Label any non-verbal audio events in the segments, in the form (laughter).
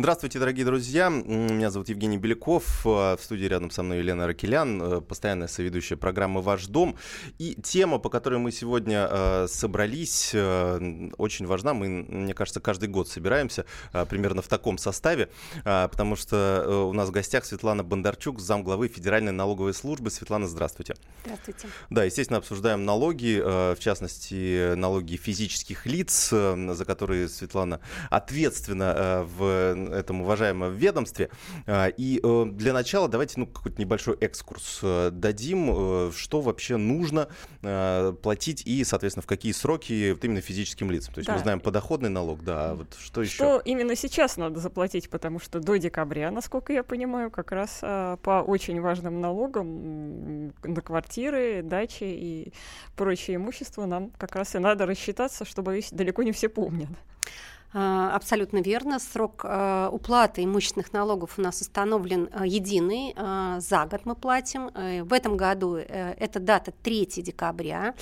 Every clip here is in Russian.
Здравствуйте, дорогие друзья. Меня зовут Евгений Беляков. В студии рядом со мной Елена Ракелян, э, постоянная соведущая программы «Ваш дом». И тема, по которой мы сегодня э, собрались, э, очень важна. Мы, мне кажется, каждый год собираемся примерно в таком составе, потому что у нас в гостях Светлана Бондарчук, замглавы Федеральной налоговой службы. Светлана, здравствуйте. Здравствуйте. Да, естественно, обсуждаем налоги, в частности, налоги физических лиц, за которые Светлана ответственна в этом уважаемом ведомстве. А, и э, для начала давайте ну, какой-то небольшой экскурс э, дадим, э, что вообще нужно платить и, соответственно, в какие сроки вот именно физическим лицам. То есть да. мы знаем подоходный налог, да, а вот что еще? Что именно сейчас надо заплатить, потому что до декабря, насколько я понимаю, как раз по очень важным налогам на квартиры, дачи и прочее имущество нам как раз и надо рассчитаться, чтобы далеко не все помнят. А, абсолютно верно. Срок а, уплаты имущественных налогов у нас установлен а, единый. За год мы платим. Э, в этом году э, эта дата 3 декабря.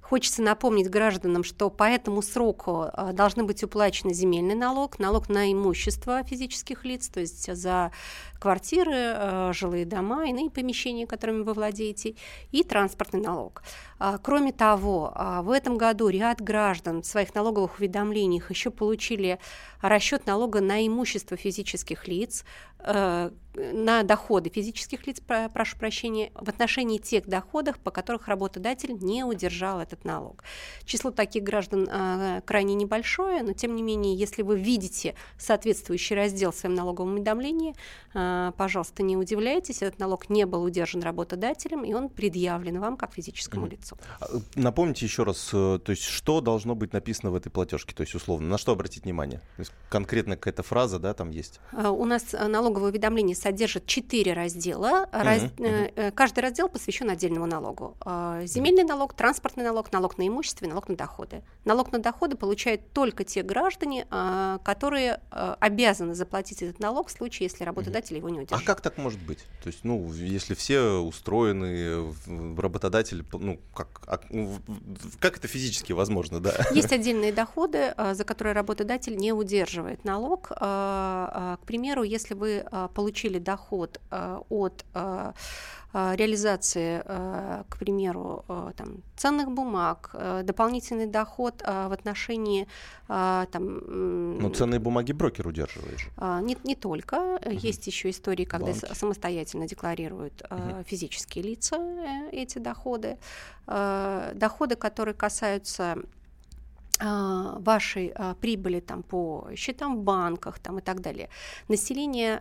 Хочется напомнить гражданам, что по этому сроку должны быть уплачены земельный налог, налог на имущество физических лиц, то есть за квартиры, э, жилые дома, иные помещения, которыми вы владеете, и транспортный налог. А, кроме того, а, в этом году ряд граждан в своих налоговых уведомлениях еще получили расчет налога на имущество физических лиц, э, на доходы физических лиц, прошу прощения, в отношении тех доходов, по которых работодатель не удержал этот налог. Число таких граждан э, крайне небольшое, но тем не менее, если вы видите соответствующий раздел в своем налоговом уведомлении, пожалуйста, не удивляйтесь, этот налог не был удержан работодателем, и он предъявлен вам как физическому лицу. А, напомните еще раз, э, то есть что должно быть написано в этой платежке, то есть условно, на что обратить внимание? То есть конкретно какая-то фраза, да, там есть? У нас э, налоговое уведомление содержит четыре раздела. Раз... uh-huh. Каждый раздел посвящен отдельному налогу. Земельный налог, транспортный налог, налог на имущество налог на доходы. Налог на доходы получают только те граждане, которые обязаны заплатить этот налог в случае, если работодатель его не удержит. А как так может быть? То есть, ну, если все устроены, работодатель, ну, как, а, ну, как это физически возможно, да? Есть (laughs) отдельные доходы, а, за которые работодатель не удерживает налог. А, к примеру, если вы получили доход от а, реализации, а, к примеру, а, там, ценных бумаг, дополнительный доход в отношении там, ну, ценные бумаги брокер удерживает же. Не, не только. Угу. Есть еще истории, когда Банки. самостоятельно декларируют угу. физические лица э, эти доходы. Доходы, которые касаются вашей прибыли там, по счетам в банках там, и так далее. Население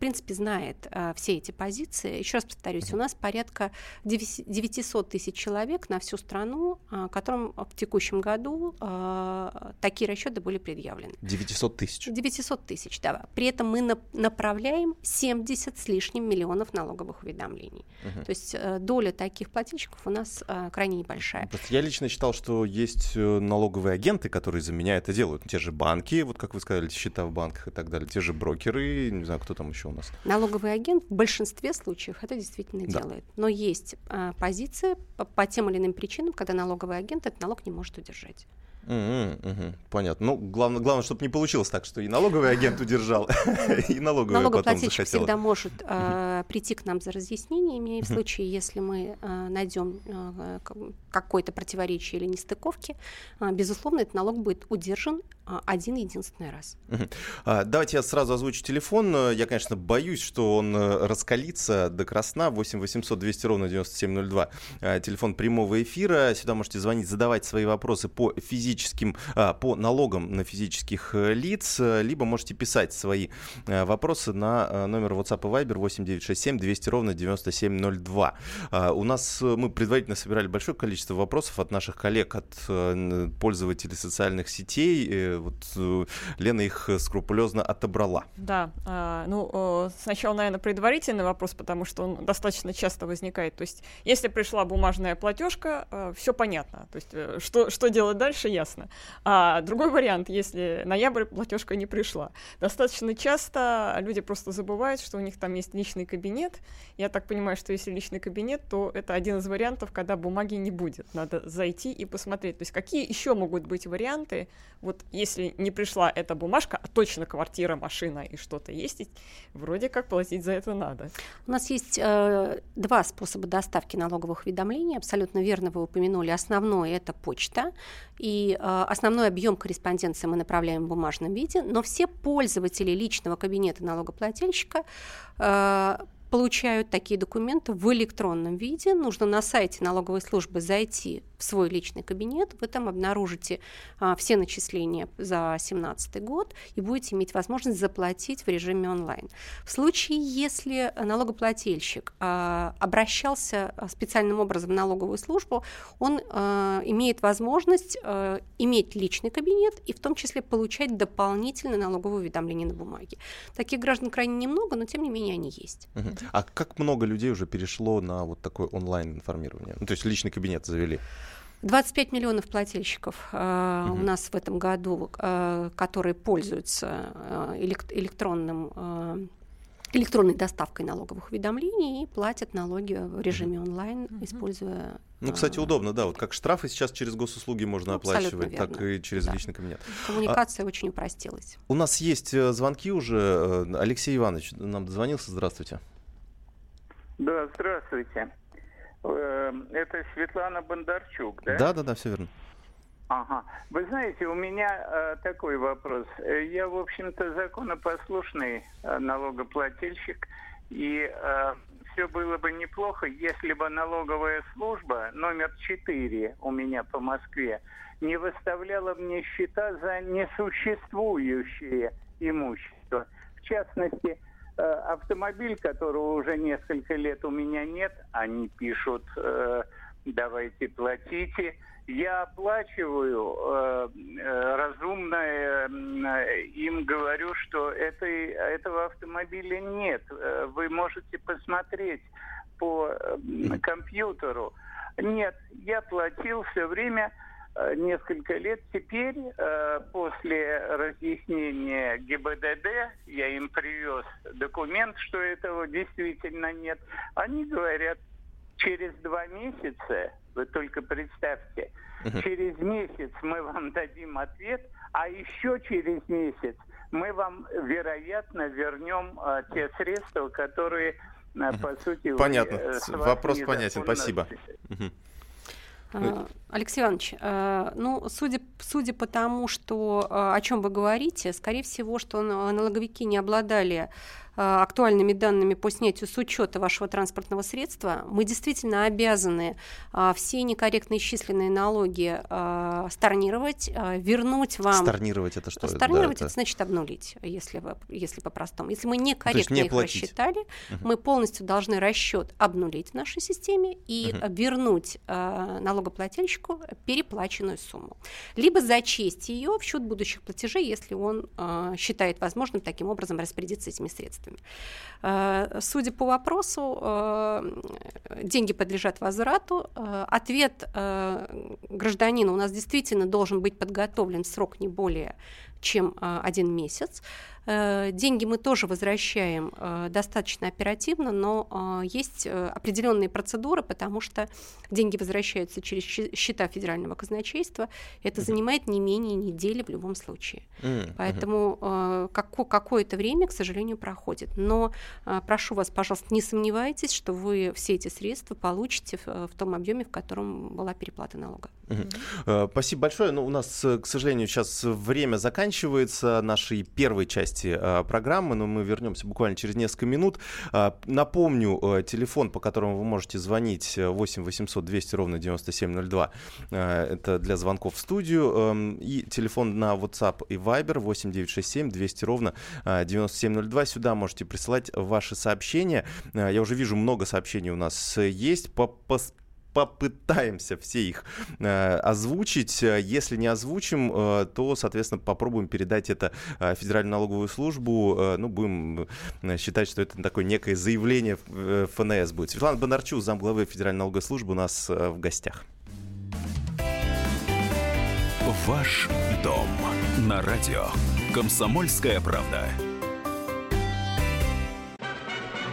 принципе, знает э, все эти позиции. Еще раз повторюсь, у нас порядка 900 тысяч человек на всю страну, э, которым в текущем году э, такие расчеты были предъявлены. 900 тысяч? 900 тысяч, да. При этом мы на, направляем 70 с лишним миллионов налоговых уведомлений. Угу. То есть э, доля таких плательщиков у нас э, крайне небольшая. Просто я лично считал, что есть э, налоговые агенты, которые за меня это делают. Те же банки, вот как вы сказали, счета в банках и так далее, те же брокеры, не знаю, кто там еще у нас? Налоговый агент в большинстве случаев это действительно да. делает. Но есть а, позиции по, по тем или иным причинам, когда налоговый агент этот налог не может удержать. Угу, понятно. Ну, главное, главное, чтобы не получилось так, что и налоговый агент (laughs) удержал, и налоговый Налогоплательщик всегда может э, прийти к нам за разъяснениями, и в случае, если мы э, найдем э, какое-то противоречие или нестыковки, э, безусловно, этот налог будет удержан э, один единственный раз. А, давайте я сразу озвучу телефон. Я, конечно, боюсь, что он э, раскалится до красна. 8 800 200 ровно 9702. Э, телефон прямого эфира. Сюда можете звонить, задавать свои вопросы по физическим, а, по налогам на физических э, лиц, либо можете писать свои э, вопросы на номер WhatsApp и Viber 8967 200 ровно 9702. А, у нас мы предварительно собирали большое количество вопросов от наших коллег, от пользователей социальных сетей. Вот э, Лена их скрупулезно отобрала. Да, а, ну, сначала, наверное, предварительный вопрос, потому что он достаточно часто возникает. То есть, если пришла бумажная платежка, все понятно. То есть, что, что делать дальше, ясно. А другой вариант, если ноябрь платежка не пришла. Достаточно часто люди просто забывают, что у них там есть личный кабинет. Я так понимаю, что если личный кабинет, то это один из вариантов, когда бумаги не будет. Надо зайти и посмотреть. То есть какие еще могут быть варианты, вот если не пришла эта бумажка, а точно квартира, машина и что-то есть, вроде как платить за это надо. У нас есть э, два способа доставки налоговых уведомлений. Абсолютно верно вы упомянули. Основной это почта. И э, основной объем корреспонденции мы направляем в бумажном виде, но все пользователи личного кабинета налогоплательщика э, получают такие документы в электронном виде. Нужно на сайте налоговой службы зайти в свой личный кабинет, вы там обнаружите а, все начисления за 2017 год и будете иметь возможность заплатить в режиме онлайн. В случае, если налогоплательщик а, обращался а, специальным образом в налоговую службу, он а, имеет возможность а, иметь личный кабинет и в том числе получать дополнительное налоговое уведомление на бумаге. Таких граждан крайне немного, но тем не менее они есть. А как много людей уже перешло на вот такое онлайн информирование? Ну, то есть личный кабинет завели? 25 миллионов плательщиков э, угу. у нас в этом году, э, которые пользуются э, электронным э, электронной доставкой налоговых уведомлений и платят налоги в режиме онлайн, mm используя... Ну, кстати, удобно, да. Вот как штрафы сейчас через госуслуги можно оплачивать, верно. так и через да. личный кабинет. Коммуникация а, очень упростилась. У нас есть звонки уже. Алексей Иванович нам дозвонился. Здравствуйте. Да, здравствуйте. Эм, это Светлана Бондарчук, да? Да, да, да, все верно. Ага. Вы знаете, у меня э, такой вопрос. Э, я, в общем-то, законопослушный э, налогоплательщик, и э, все было бы неплохо, если бы налоговая служба номер 4 у меня по Москве не выставляла мне счета за несуществующее имущество. В частности, Э, автомобиль, которого уже несколько лет у меня нет, они пишут, э, давайте платите. Я оплачиваю э, э, разумно, э, им говорю, что этой, этого автомобиля нет. Э, вы можете посмотреть по э, компьютеру. Нет, я платил все время Э, несколько лет. Теперь, э, после разъяснения ГИБДД, я им привез документ, что этого действительно нет. Они говорят, через два месяца, вы только представьте, через месяц мы вам дадим ответ, а еще через месяц мы вам, вероятно, вернем э, те средства, которые, э, по сути, Понятно. Э, Вопрос понятен. Спасибо. А, Алексей Иванович, э, ну, судя, судя по тому, что, э, о чем вы говорите, скорее всего, что налоговики не обладали Э, актуальными данными по снятию с учета вашего транспортного средства, мы действительно обязаны э, все некорректно исчисленные налоги э, stornировать, вернуть вам... Stornировать это что? Stornировать да, это... значит обнулить, если, вы, если по-простому. Если мы некорректно не их платить. рассчитали, угу. мы полностью должны расчет обнулить в нашей системе и угу. вернуть налогоплательщику переплаченную сумму. Либо зачесть ее в счет будущих платежей, если он считает возможным таким образом распорядиться этими средствами средствами. Э, судя по вопросу, э, деньги подлежат возврату. Э, ответ гражданина у нас действительно должен быть подготовлен в срок не более чем один месяц. Э, деньги мы тоже возвращаем э, достаточно оперативно, но э, есть определенные процедуры, потому что деньги возвращаются через счета федерального казначейства. Это занимает не менее недели в любом случае. Поэтому какое-то время, к сожалению, проходит. Но прошу вас, пожалуйста, не сомневайтесь, что вы все эти средства получите в том объеме, в котором была переплата налога. Спасибо большое. Ну, у нас, к сожалению, сейчас время заканчивается нашей первой части части э, программы, но мы вернемся буквально через несколько минут. Э, напомню, э, телефон, по которому вы можете звонить 8 800 200 ровно 9702. Это для звонков в студию. Эм, и телефон на WhatsApp и Viber 8 967 200 ровно 9702. Сюда можете присылать ваши сообщения. Я уже вижу, много сообщений у нас есть. По, по попытаемся все их э, озвучить. Если не озвучим, э, то, соответственно, попробуем передать это э, Федеральную налоговую службу. Э, ну, будем э, считать, что это такое некое заявление э, ФНС будет. Светлана Бондарчук, замглавы Федеральной налоговой службы, у нас э, в гостях. Ваш дом на радио. Комсомольская правда.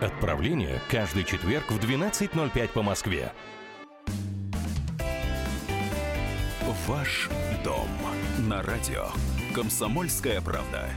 Отправление каждый четверг в 12.05 по Москве. Ваш дом на радио. Комсомольская правда.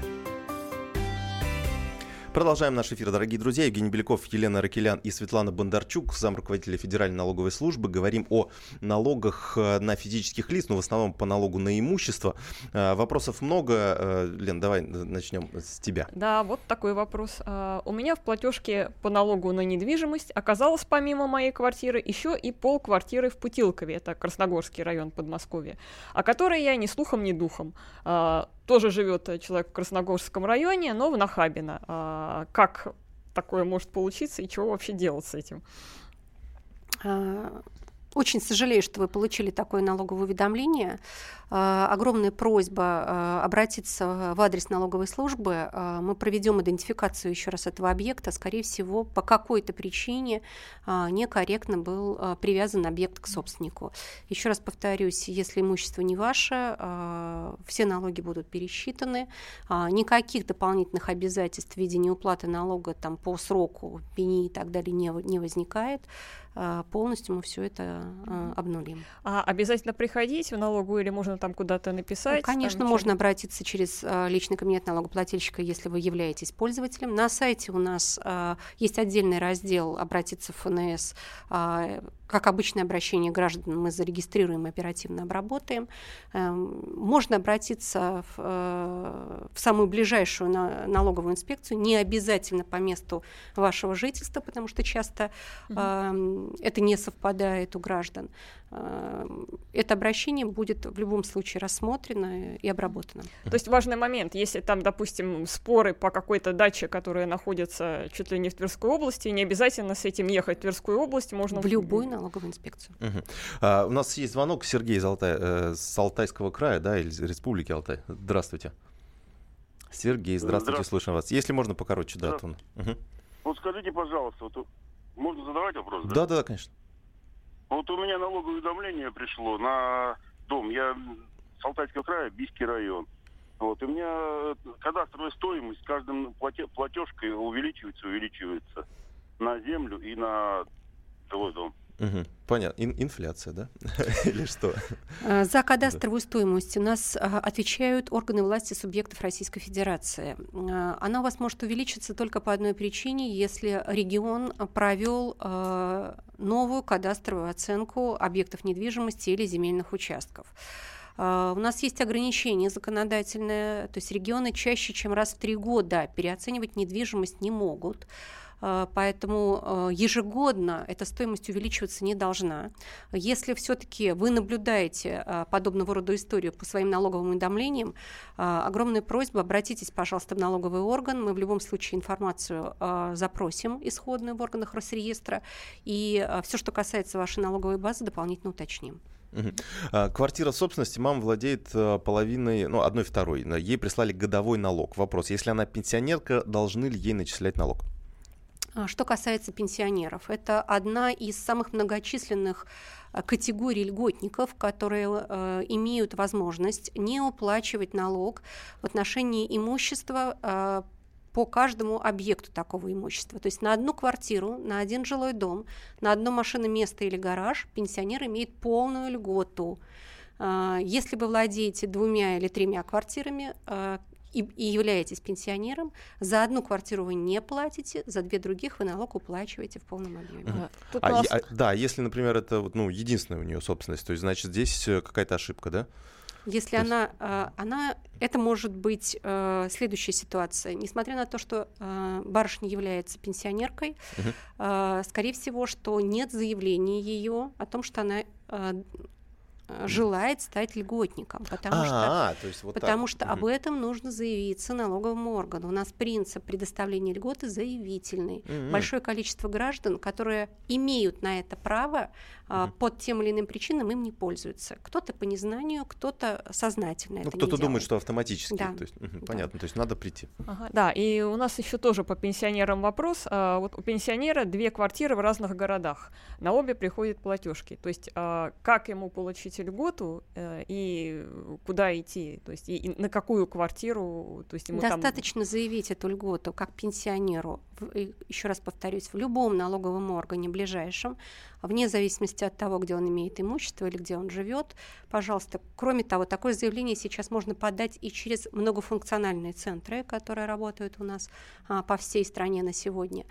Продолжаем наш эфир, дорогие друзья. Евгений Беляков, Елена Ракелян и Светлана Бондарчук, зам руководителя Федеральной налоговой службы. Говорим о налогах э, на физических лиц, но в основном по налогу на имущество. Э, вопросов много. Э, Лен, давай начнем с тебя. Да, вот такой вопрос. У меня в платежке по налогу на недвижимость оказалось помимо моей квартиры еще и пол квартиры в Путилкове, это Красногорский район Подмосковья, о которой я ни слухом, ни духом тоже живет человек в Красногорском районе, но в Нахабино. А, как такое может получиться и чего вообще делать с этим? Очень сожалею, что вы получили такое налоговое уведомление. А, огромная просьба а, обратиться в адрес налоговой службы. А, мы проведем идентификацию еще раз этого объекта. Скорее всего, по какой-то причине некорректно был привязан объект к собственнику. Еще раз повторюсь, если имущество не ваше, все налоги будут пересчитаны. Никаких дополнительных обязательств в виде неуплаты налога там, по сроку, пени и так далее не, не возникает полностью мы все это обнулим. А обязательно приходить в налогу или можно там куда-то написать? Ну, конечно, там, можно обратиться через э, личный кабинет налогоплательщика, если вы являетесь пользователем. На сайте у нас есть отдельный раздел «Обратиться в ФНС». Как обычное обращение граждан мы зарегистрируем и оперативно обработаем. Э, можно обратиться в, э, в самую ближайшую на, налоговую инспекцию, не обязательно по месту вашего жительства, потому что часто э, это не совпадает у граждан. Э, это обращение будет в любом случае рассмотрено и обработано. То есть важный момент, если там, допустим, споры по какой-то даче, которая находится чуть ли не в Тверской области, не обязательно с этим ехать в Тверскую область, можно... В любую налоговую инспекцию. Угу. А, у нас есть звонок Сергей из Алтай, э, с Алтайского края, да, или Республики Алтай. Здравствуйте. Сергей, здравствуйте, здравствуйте. слушаем вас. Если можно покороче, да, то... Угу. Вот скажите, пожалуйста, вот можно задавать вопрос? Да, да, да, конечно. Вот у меня налоговое уведомление пришло на дом. Я с Алтайского края, Бийский район. Вот, и у меня кадастровая стоимость каждым платежкой увеличивается, увеличивается на землю и на жилой дом. Угу. Понятно. Ин- инфляция, да? (laughs) Или что? А, за кадастровую стоимость у нас а, отвечают органы власти субъектов Российской Федерации. А, она у вас может увеличиться только по одной причине, если регион провел новую кадастровую оценку объектов недвижимости или земельных участков. У нас есть ограничения законодательные, то есть регионы чаще, чем раз в три года переоценивать недвижимость не могут. А, поэтому а, ежегодно эта стоимость увеличиваться не должна. Если все-таки вы наблюдаете а, подобного рода историю по своим налоговым уведомлениям, огромная просьба, обратитесь, пожалуйста, в налоговый орган, мы в любом случае информацию запросим исходную в органах Росреестра, и все, что касается вашей налоговой базы, дополнительно уточним. Квартира собственности мама владеет половиной, ну, одной второй. Ей прислали годовой налог. Вопрос, если она пенсионерка, должны ли ей начислять налог? А, что касается пенсионеров, это одна из самых многочисленных а, категорий льготников, которые э, имеют возможность не уплачивать налог в отношении имущества э, по каждому объекту такого имущества. То есть на одну квартиру, на один жилой дом, на одно машиноместо или гараж пенсионер имеет полную льготу. Если вы владеете двумя или тремя квартирами, и, и являетесь пенсионером, за одну квартиру вы не платите, за две других вы налог уплачиваете в полном объеме. Uh-huh. А, нас... а, да, если, например, это вот, ну, единственная у нее собственность, то есть, значит, здесь э, какая-то ошибка, да? Если есть... она, э, она, это может быть э, следующая ситуация. Несмотря на то, что барышня является пенсионеркой, uh-huh. скорее всего, что нет заявления ее о том, что она Э, желает стать льготником, потому а, что, то есть вот потому что об этом нужно заявиться налоговому органу. У нас принцип предоставления льготы заявительный. Большое количество граждан, которые имеют на это право, а, под тем или иным причинам им не пользуются. Кто-то по незнанию, кто-то сознательно. Ну, кто-то думает, что автоматически. Да. То есть, угу, да. Понятно, то есть надо прийти. Ага, да, и у нас еще тоже по пенсионерам вопрос. А, вот у пенсионера две квартиры в разных городах. На обе приходят платежки. То есть а, как ему получить льготу э, и куда идти? То есть и, и на какую квартиру? То есть ему Достаточно там... заявить эту льготу как пенсионеру, еще раз повторюсь, в любом налоговом органе ближайшем, вне зависимости от того, где он имеет имущество или где он живет. Пожалуйста, кроме того, такое заявление сейчас можно подать и через многофункциональные центры, которые работают у нас а, по всей стране на сегодня.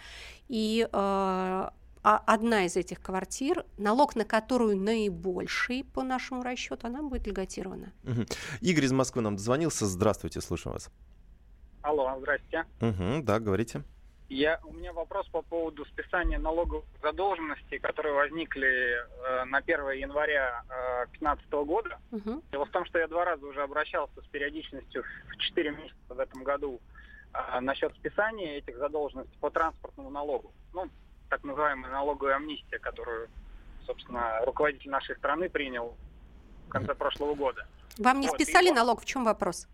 И а одна из этих квартир, налог на которую наибольший по нашему расчету, она будет льготирована. Угу. Игорь из Москвы нам дозвонился. Здравствуйте, слушаем вас. Алло, здрасте. Угу, да, говорите. Я, у меня вопрос по поводу списания налоговых задолженностей, которые возникли э, на 1 января 2015 э, года. Угу. Дело в том, что я два раза уже обращался с периодичностью в 4 месяца в этом году э, насчет списания этих задолженностей по транспортному налогу. Ну, так называемая налоговая амнистия, которую, собственно, руководитель нашей страны принял в конце прошлого года. Вам не вот, списали и... налог? В чем вопрос?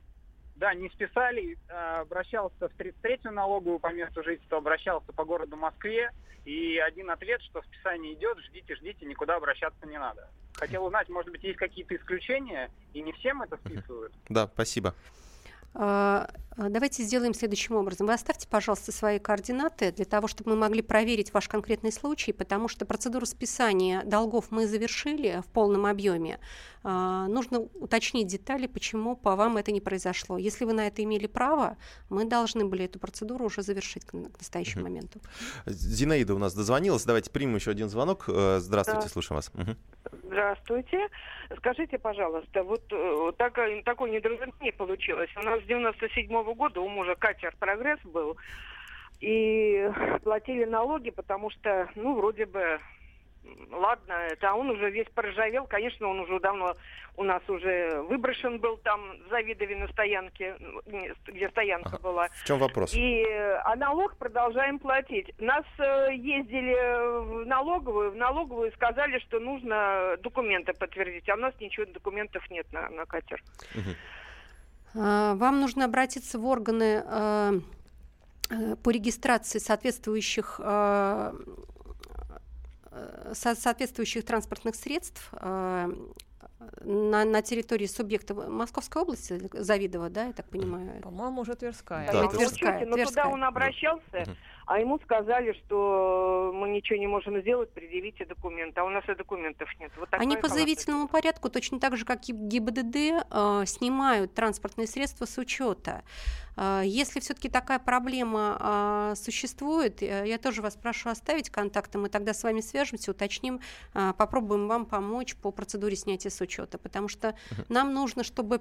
Да, не списали, а, обращался в 33-ю налоговую по месту жительства, обращался по городу Москве, и один ответ, что списание идет, ждите, ждите, никуда обращаться не надо. Хотел узнать, может быть, есть какие-то исключения, и не всем это списывают? Да, спасибо. А, а, давайте сделаем следующим образом. Вы оставьте, пожалуйста, свои координаты для того, чтобы мы могли проверить ваш конкретный случай, потому что процедуру списания долгов мы завершили в полном объеме. А, нужно уточнить детали, почему по вам это не произошло. Если вы на это имели право, мы должны были эту процедуру уже завершить к, настоящему угу. моменту. Зинаида у нас дозвонилась. Давайте примем еще один звонок. Э, здравствуйте, да. слушаем вас. Угу. Здравствуйте. Скажите, пожалуйста, вот э, так, такое недоразумение получилось. У нас 97 -го года у мужа катер «Прогресс» был, и платили налоги, потому что, ну, вроде бы ладно, это а он уже весь поржавел, конечно, он уже давно у нас уже выброшен был там в Завидове на стоянке, где стоянка ага. была. В чем вопрос? И, а налог продолжаем платить. Нас э, ездили в налоговую, в налоговую сказали, что нужно документы подтвердить, а у нас ничего документов нет на, на катер. Угу. Вам нужно обратиться в органы э, э, по регистрации соответствующих соответствующих транспортных средств на, на территории субъекта Московской области, Завидово, да, я так понимаю? По-моему, уже Тверская. Да, Тверская, но Тверская. туда он обращался, да а ему сказали, что мы ничего не можем сделать, предъявите документы, а у нас и документов нет. Вот Они по заявительному порядку, точно так же, как и ГИБДД, э, снимают транспортные средства с учета. Э, если все-таки такая проблема э, существует, э, я тоже вас прошу оставить контакты, мы тогда с вами свяжемся, уточним, э, попробуем вам помочь по процедуре снятия с учета, потому что uh-huh. нам нужно, чтобы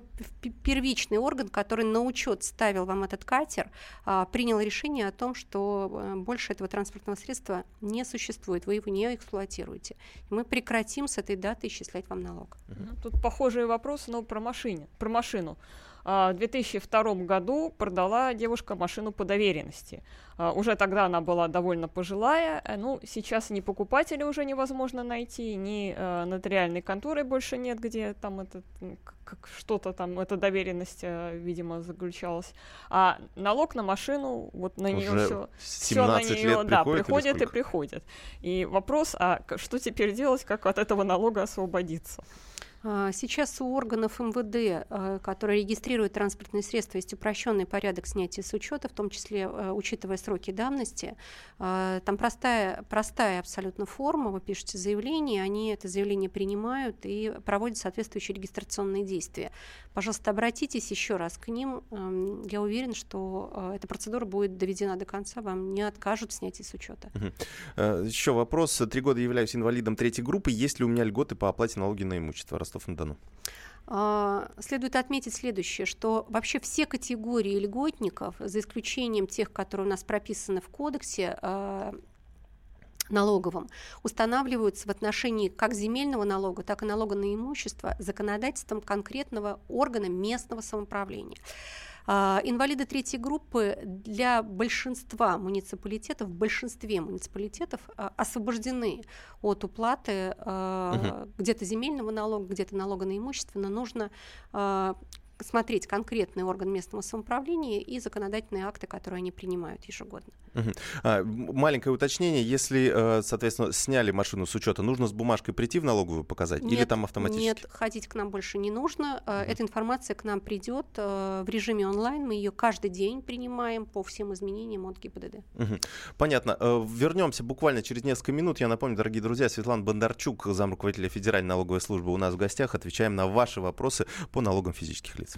первичный орган, который на учет ставил вам этот катер, э, принял решение о том, что больше этого транспортного средства не существует, вы его не эксплуатируете. мы прекратим с этой даты исчислять вам налог. Тут похожие вопросы, но про, машине, про машину. А, в 2002 году продала девушка машину по доверенности. А, уже тогда она была довольно пожилая. Э, ну, сейчас ни покупателя уже невозможно найти, ни э, нотариальной конторы больше нет, где там это, как что-то там, эта доверенность, э, видимо, заключалась. А налог на машину, вот на нее все, все на нее, да, приходит и приходит. И вопрос, а что теперь делать, как от этого налога освободиться? А, сейчас у органов МВД, а, которые регистрируют транспортные средства, есть упрощенный порядок снятия с учета, в том числе а, учитывая сроки давности. Там простая, простая абсолютно форма, вы пишете заявление, они это заявление принимают и проводят соответствующие регистрационные действия. Пожалуйста, обратитесь еще раз к ним. Я уверен, что эта процедура будет доведена до конца, вам не откажут в снятии с учета. Еще вопрос. Три года являюсь инвалидом третьей группы. Есть ли у меня льготы по оплате налоги на имущество? Ростов-на-Дону. А, следует отметить следующее, что вообще все категории льготников, за исключением тех, которые у нас прописаны в кодексе, а, налоговым устанавливаются в отношении как земельного налога, так и налога на имущество законодательством конкретного органа местного самоуправления. А, инвалиды третьей группы для большинства муниципалитетов, в большинстве муниципалитетов а, освобождены от уплаты угу. где-то земельного налога, где-то налога на имущество, но нужно смотреть конкретный орган местного самоуправления и законодательные акты, которые они принимают ежегодно. Угу. А, маленькое уточнение. Если, э, соответственно, сняли машину с учета, нужно с бумажкой прийти в налоговую показать? Нет, или там автоматически? Нет, ходить к нам больше не нужно. Угу. Эта информация к нам придет э, в режиме онлайн. Мы ее каждый день принимаем по всем изменениям от ГИБДД. Угу. Понятно. Вернемся буквально через несколько минут. Я напомню, дорогие друзья, Светлана Бондарчук, замруководителя Федеральной налоговой службы у нас в гостях. Отвечаем на ваши вопросы по налогам физических лиц.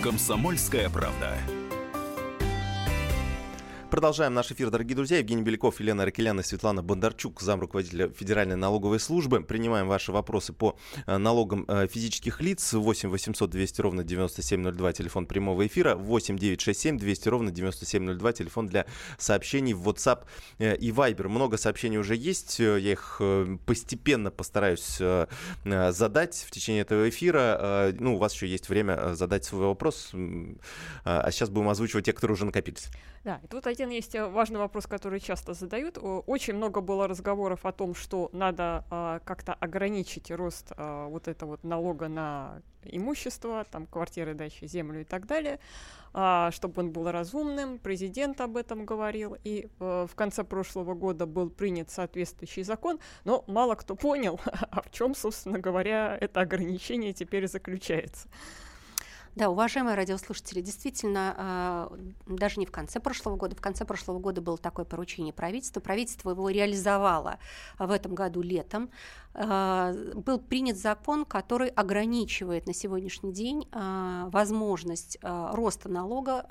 Комсомольская правда. Продолжаем наш эфир, дорогие друзья. Евгений Беляков, Елена Аркелян и Светлана Бондарчук, зам руководителя Федеральной налоговой службы. Принимаем ваши вопросы по э, налогам э, физических лиц. 8 800 200 ровно 9702, телефон прямого эфира. 8 967 200 ровно 9702, телефон для сообщений в WhatsApp э, и Viber. Много сообщений уже есть. Я их постепенно постараюсь задать в течение этого эфира. Ну, у вас еще есть время задать свой вопрос. А сейчас будем озвучивать те, которые уже накопились. Да, и тут один есть э, важный вопрос, который часто задают. Очень много было разговоров о том, что надо а, как-то ограничить рост а, вот этого вот налога на имущество, там квартиры, дачи, землю и так далее, а, чтобы он был разумным. Президент об этом говорил, и а, в конце прошлого года был принят соответствующий закон, но мало кто понял, (laughs) а в чем, собственно говоря, это ограничение теперь заключается. Да, уважаемые радиослушатели, действительно, а, даже не в конце прошлого года, в конце прошлого года было такое поручение правительства. Правительство его реализовало в этом году летом. А, был принят закон, который ограничивает на сегодняшний день а, возможность роста налога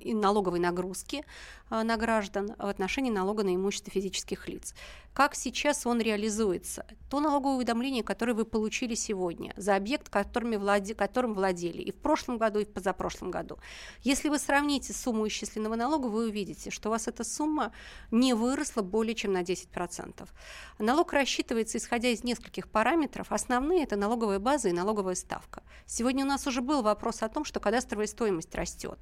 и налоговой нагрузки на граждан в отношении налога на имущество физических лиц. Как сейчас он реализуется? То налоговое уведомление, которое вы получили сегодня за объект, которыми владе, которым владели и в прошлом году, и в позапрошлом году. Если вы сравните сумму исчисленного налога, вы увидите, что у вас эта сумма не выросла более чем на 10%. Налог рассчитывается исходя из нескольких параметров. Основные – это налоговая база и налоговая ставка. Сегодня у нас уже был вопрос о том, что кадастровая стоимость растет.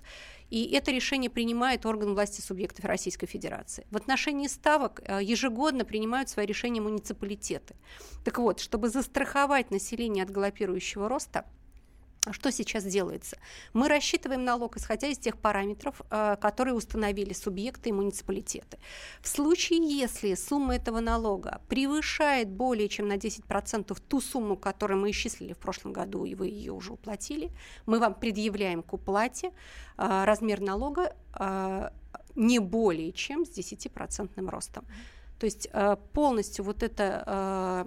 И это решение принимает орган власти субъектов Российской Федерации. В отношении ставок э, ежегодно принимают свои решения муниципалитеты. Так вот, чтобы застраховать население от галопирующего роста, что сейчас делается? Мы рассчитываем налог, исходя из тех параметров, э, которые установили субъекты и муниципалитеты. В случае, если сумма этого налога превышает более чем на 10% ту сумму, которую мы исчислили в прошлом году, и вы ее уже уплатили, мы вам предъявляем к уплате э, размер налога э, не более чем с 10% ростом. То есть полностью вот это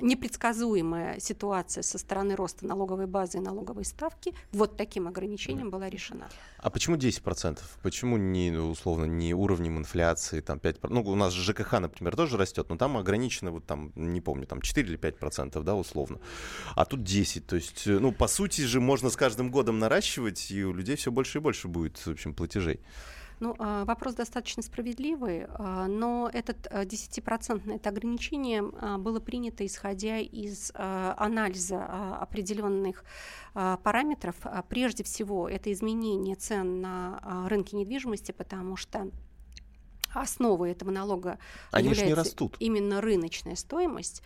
непредсказуемая ситуация со стороны роста налоговой базы и налоговой ставки вот таким ограничением была решена. А почему 10%? Почему не, ну, условно, не уровнем инфляции, там 5%? Ну, у нас ЖКХ, например, тоже растет, но там ограничено, вот там, не помню, там 4 или 5%, да, условно. А тут 10, то есть, э, ну, по сути же, можно с каждым годом наращивать, и у людей все больше и больше будет, в общем, платежей. Ну, а, вопрос достаточно справедливый, а, но этот 10% это ограничение было принято исходя из анализа определенных параметров. Прежде всего, это изменение цен на рынке недвижимости, потому что основой этого налога Они является не растут. именно рыночная стоимость.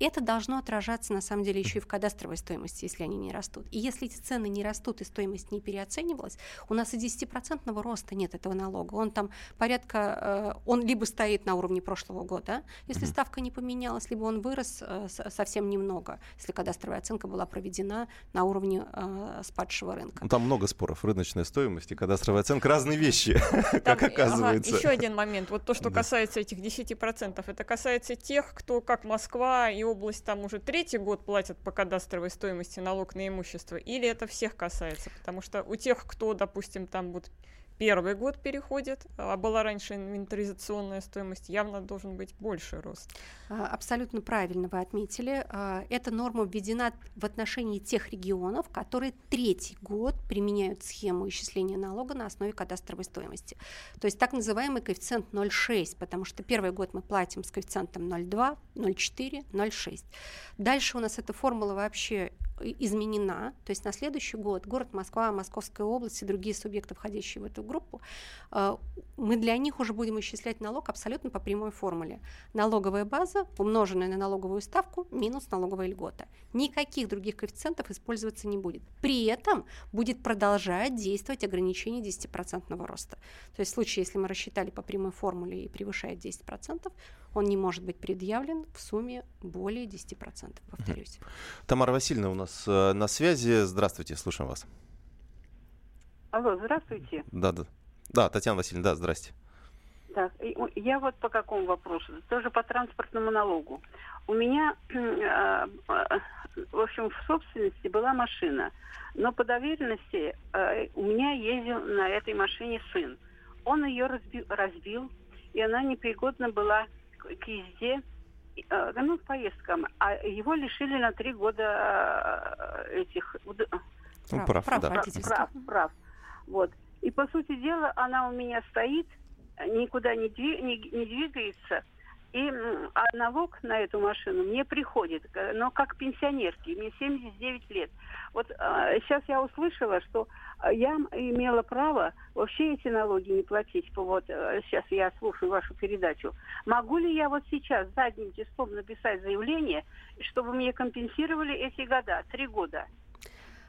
Это должно отражаться, на самом деле, еще и в кадастровой стоимости, если они не растут. И если эти цены не растут и стоимость не переоценивалась, у нас и 10% роста нет этого налога. Он там порядка, э, он либо стоит на уровне прошлого года, если ставка не поменялась, либо он вырос э, совсем немного, если кадастровая оценка была проведена на уровне э, спадшего рынка. Ну, там много споров. Рыночная стоимость и кадастровая оценка разные вещи, (laughs) как оказывается. еще один момент. Вот то, что касается этих 10%, это касается тех, кто, как Москва и область там уже третий год платят по кадастровой стоимости налог на имущество, или это всех касается? Потому что у тех, кто, допустим, там вот первый год переходит, а была раньше инвентаризационная стоимость, явно должен быть больше рост. А, абсолютно правильно вы отметили. А, эта норма введена в отношении тех регионов, которые третий год применяют схему исчисления налога на основе кадастровой стоимости. То есть так называемый коэффициент 0,6, потому что первый год мы платим с коэффициентом 0,2, 0,4, 0,6. Дальше у нас эта формула вообще изменена, то есть на следующий год город Москва, Московская область и другие субъекты, входящие в эту группу, э, мы для них уже будем исчислять налог абсолютно по прямой формуле. Налоговая база, умноженная на налоговую ставку, минус налоговая льгота. Никаких других коэффициентов использоваться не будет. При этом будет продолжать действовать ограничение 10% роста. То есть в случае, если мы рассчитали по прямой формуле и превышает 10%, он не может быть предъявлен в сумме более 10%, повторюсь. Тамара Васильевна у нас э, на связи. Здравствуйте, слушаем вас. Алло, здравствуйте. Да, да. Да, Татьяна Васильевна, да, здрасте. Так, я вот по какому вопросу? Тоже по транспортному налогу. У меня, э, э, в общем, в собственности была машина, но по доверенности у меня ездил на этой машине сын. Он ее разбил, разбил и она непригодна была к езде, э, ну, к поездкам, а его лишили на три года э, этих... Ну, прав, прав, да. прав, прав, прав. Вот. И, по сути дела, она у меня стоит, никуда не, дви, не, не двигается, и а налог на эту машину мне приходит, но как пенсионерки, мне 79 лет. Вот а, сейчас я услышала, что а, я имела право вообще эти налоги не платить. Вот сейчас я слушаю вашу передачу. Могу ли я вот сейчас задним числом написать заявление, чтобы мне компенсировали эти года, три года?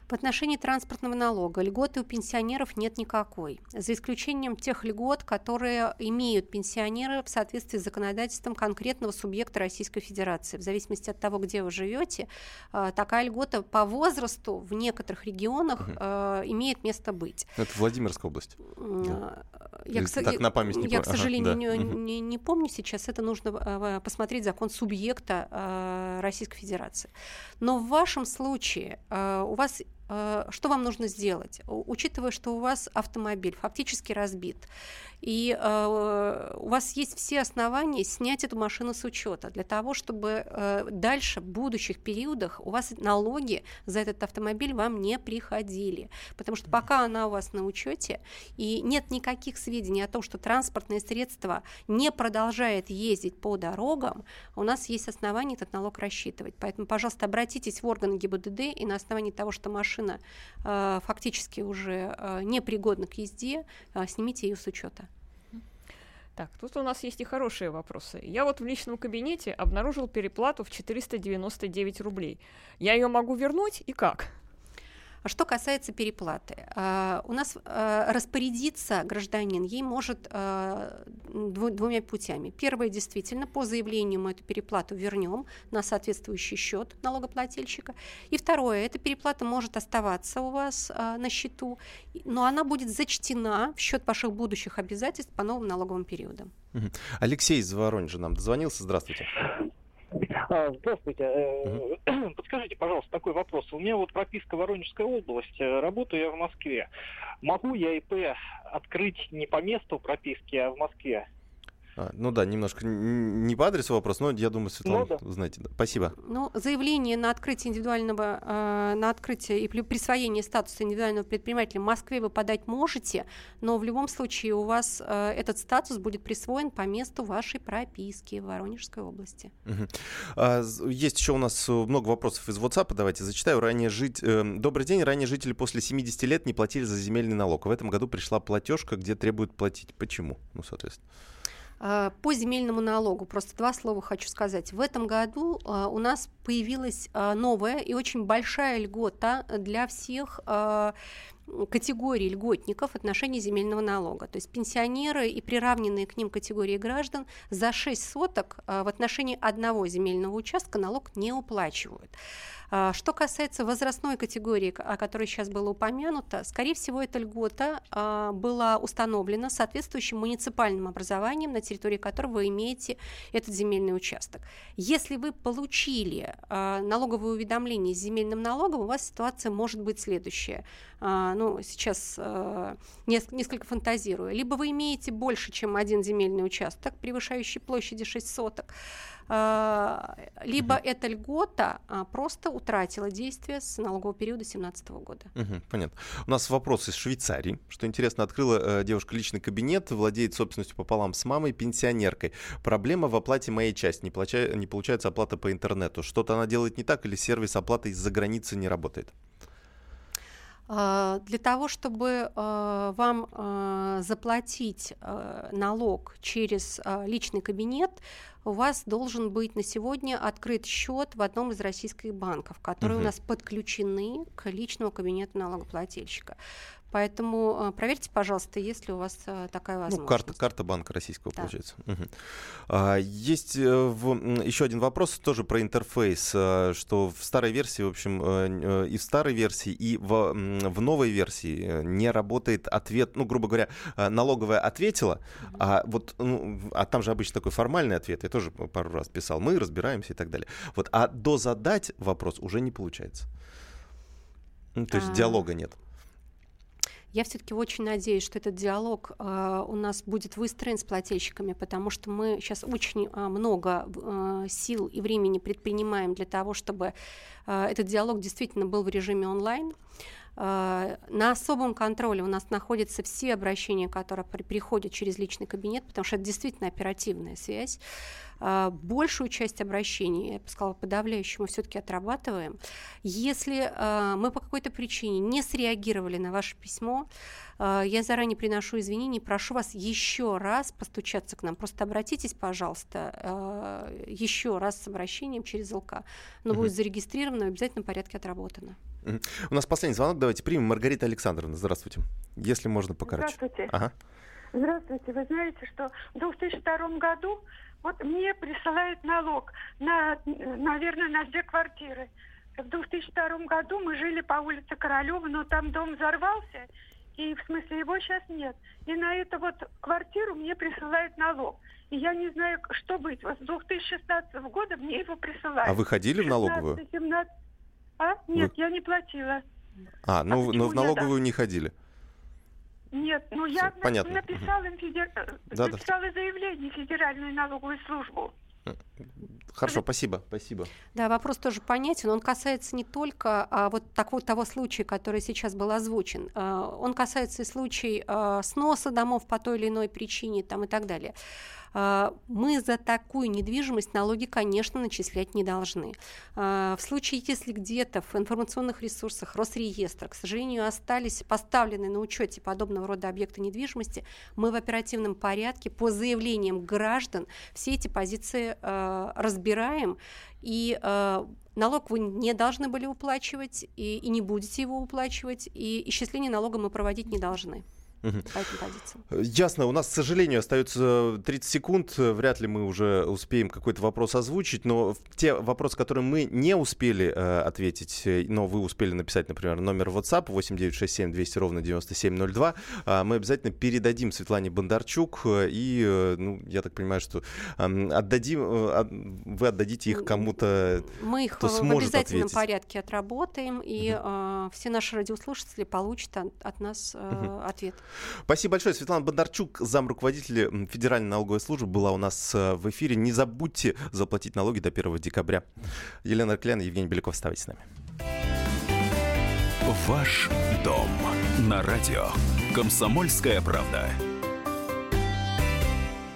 В отношении транспортного налога льготы у пенсионеров нет никакой, за исключением тех льгот, которые имеют пенсионеры в соответствии с законодательством конкретного субъекта Российской Федерации. В зависимости от того, где вы живете, э, такая льгота по возрасту в некоторых регионах угу. имеет место быть. Это Владимирская область. Э, я, к, так, на память не я, к сожалению, ага, да. не, не, не помню сейчас. Это нужно посмотреть закон субъекта Российской Федерации. Но в вашем случае у вас что вам нужно сделать? Учитывая, что у вас автомобиль фактически разбит, и э, у вас есть все основания снять эту машину с учета для того, чтобы э, дальше, в будущих периодах, у вас налоги за этот автомобиль вам не приходили. Потому что пока она у вас на учете, и нет никаких сведений о том, что транспортное средство не продолжает ездить по дорогам, у нас есть основания этот налог рассчитывать. Поэтому, пожалуйста, обратитесь в органы ГИБДД, и на основании того, что машина э, фактически уже э, непригодна к езде, э, снимите ее с учета. Так, тут у нас есть и хорошие вопросы. Я вот в личном кабинете обнаружил переплату в 499 рублей. Я ее могу вернуть и как? А что касается переплаты, а, у нас а, распорядиться гражданин ей может двумя путями. Первое, действительно, по заявлению мы эту переплату вернем на соответствующий счет налогоплательщика. И второе, эта переплата может оставаться у вас на счету, но она будет зачтена в счет ваших будущих обязательств по новым налоговым периодам. Алексей из Воронежа нам дозвонился. Здравствуйте. А, здравствуйте. Угу. (clears throat) Подскажите, пожалуйста, такой вопрос. У меня вот прописка Воронежская область, э, работаю я в Москве. Могу я ИП открыть не по месту прописки, а в Москве? А, ну да, немножко не по адресу вопрос, но я думаю, Светлана, ну, да. знаете. Да. Спасибо. Ну, заявление на открытие индивидуального, э, на открытие и присвоение статуса индивидуального предпринимателя в Москве вы подать можете, но в любом случае у вас э, этот статус будет присвоен по месту вашей прописки в Воронежской области. Угу. А, есть еще у нас много вопросов из WhatsApp, давайте зачитаю. Ранее жить... Э, добрый день. Ранее жители после 70 лет не платили за земельный налог. В этом году пришла платежка, где требуют платить. Почему? Ну, соответственно. А, по земельному налогу, просто два слова хочу сказать. В этом году а, у нас появилась а, новая и очень большая льгота для всех категорий льготников в отношении земельного налога. То есть пенсионеры и приравненные к ним категории граждан за 6 соток в отношении одного земельного участка налог не уплачивают. А, что касается возрастной категории, о которой сейчас было упомянуто, скорее всего, эта льгота а, была установлена соответствующим муниципальным образованием, на территории которого вы имеете этот земельный участок. Если вы получили а, налоговое уведомление с земельным налогом, у вас ситуация может быть следующая. Ну, сейчас несколько фантазирую. Либо вы имеете больше, чем один земельный участок, превышающий площади 6 соток, либо угу. эта льгота а, просто утратила действие с налогового периода 2017 года. Угу, понятно. У нас вопрос из Швейцарии. Что интересно, открыла э, девушка личный кабинет, владеет собственностью пополам с мамой, пенсионеркой. Проблема в оплате моей части. Не, получа... не получается оплата по интернету. Что-то она делает не так или сервис оплаты из-за границы не работает? А, для того, чтобы а, вам а, заплатить налог через личный кабинет, у вас должен быть на сегодня открыт счет в одном из российских банков, которые угу. у нас подключены к личному кабинету налогоплательщика. Поэтому э, проверьте, пожалуйста, есть ли у вас э, такая возможность. Ну, карта, карта банка российского, да. получается. Угу. А, есть э, в, еще один вопрос тоже про интерфейс, что в старой версии, в общем, и в старой версии, и в, в новой версии не работает ответ, ну, грубо говоря, налоговая ответила, угу. а вот, ну, а там же обычно такой формальный ответ, я тоже пару раз писал, мы разбираемся и так далее. Вот, а дозадать вопрос уже не получается. Ну, то есть а... диалога нет. Я все-таки очень надеюсь, что этот диалог э, у нас будет выстроен с плательщиками, потому что мы сейчас очень э, много э, сил и времени предпринимаем для того, чтобы э, этот диалог действительно был в режиме онлайн. На особом контроле у нас находятся все обращения, которые приходят через личный кабинет, потому что это действительно оперативная связь. Э, большую часть обращений, я бы сказала, подавляющую мы все-таки отрабатываем. Если э, мы по какой-то причине не среагировали на ваше письмо, я заранее приношу извинения, прошу вас еще раз постучаться к нам. Просто обратитесь, пожалуйста, еще раз с обращением через ЛК. Но угу. будет зарегистрировано в обязательном порядке отработано. У нас последний звонок, давайте примем. Маргарита Александровна, здравствуйте. Если можно покороче. Здравствуйте. Ага. Здравствуйте. Вы знаете, что в 2002 году вот мне присылают налог на, наверное, на две квартиры. В 2002 году мы жили по улице Королева, но там дом взорвался, и в смысле его сейчас нет. И на эту вот квартиру мне присылают налог. И я не знаю, что быть. Вот с 2016 года мне его присылают. А вы ходили в налоговую? 17, а? Нет, Вы... я не платила. А, ну, а но в налоговую не ходили? Нет, ну я Понятно. написала, им федер... да, написала да. заявление в Федеральную налоговую службу. Хорошо, спасибо, спасибо. Да, вопрос тоже понятен. Он касается не только а, вот такого, того случая, который сейчас был озвучен. А, он касается и случаев а, сноса домов по той или иной причине там, и так далее. А, мы за такую недвижимость налоги, конечно, начислять не должны. А, в случае, если где-то в информационных ресурсах Росреестра, к сожалению, остались поставлены на учете подобного рода объекты недвижимости, мы в оперативном порядке по заявлениям граждан все эти позиции а, разбираем и налог вы не должны были уплачивать и, и не будете его уплачивать, и исчисление налога мы проводить не должны по этим позициям. Ясно. У нас, к сожалению, остается 30 секунд. Вряд ли мы уже успеем какой-то вопрос озвучить, но те вопросы, которые мы не успели э, ответить, э, но вы успели написать, например, номер WhatsApp 8967 200 ровно 9702, э, мы обязательно передадим Светлане Бондарчук, э, и, э, ну, я так понимаю, что э, отдадим, э, вы отдадите их кому-то, Мы их кто в обязательном ответить. порядке отработаем, и угу. э, все наши радиослушатели получат от, от нас э, угу. ответ. Спасибо большое. Светлана Бондарчук, зам руководителя Федеральной налоговой службы, была у нас э, в эфире. Не забудьте заплатить налоги до 1 декабря. Елена Арклян и Евгений Беляков, оставайтесь с нами. Ваш дом на радио. Комсомольская правда.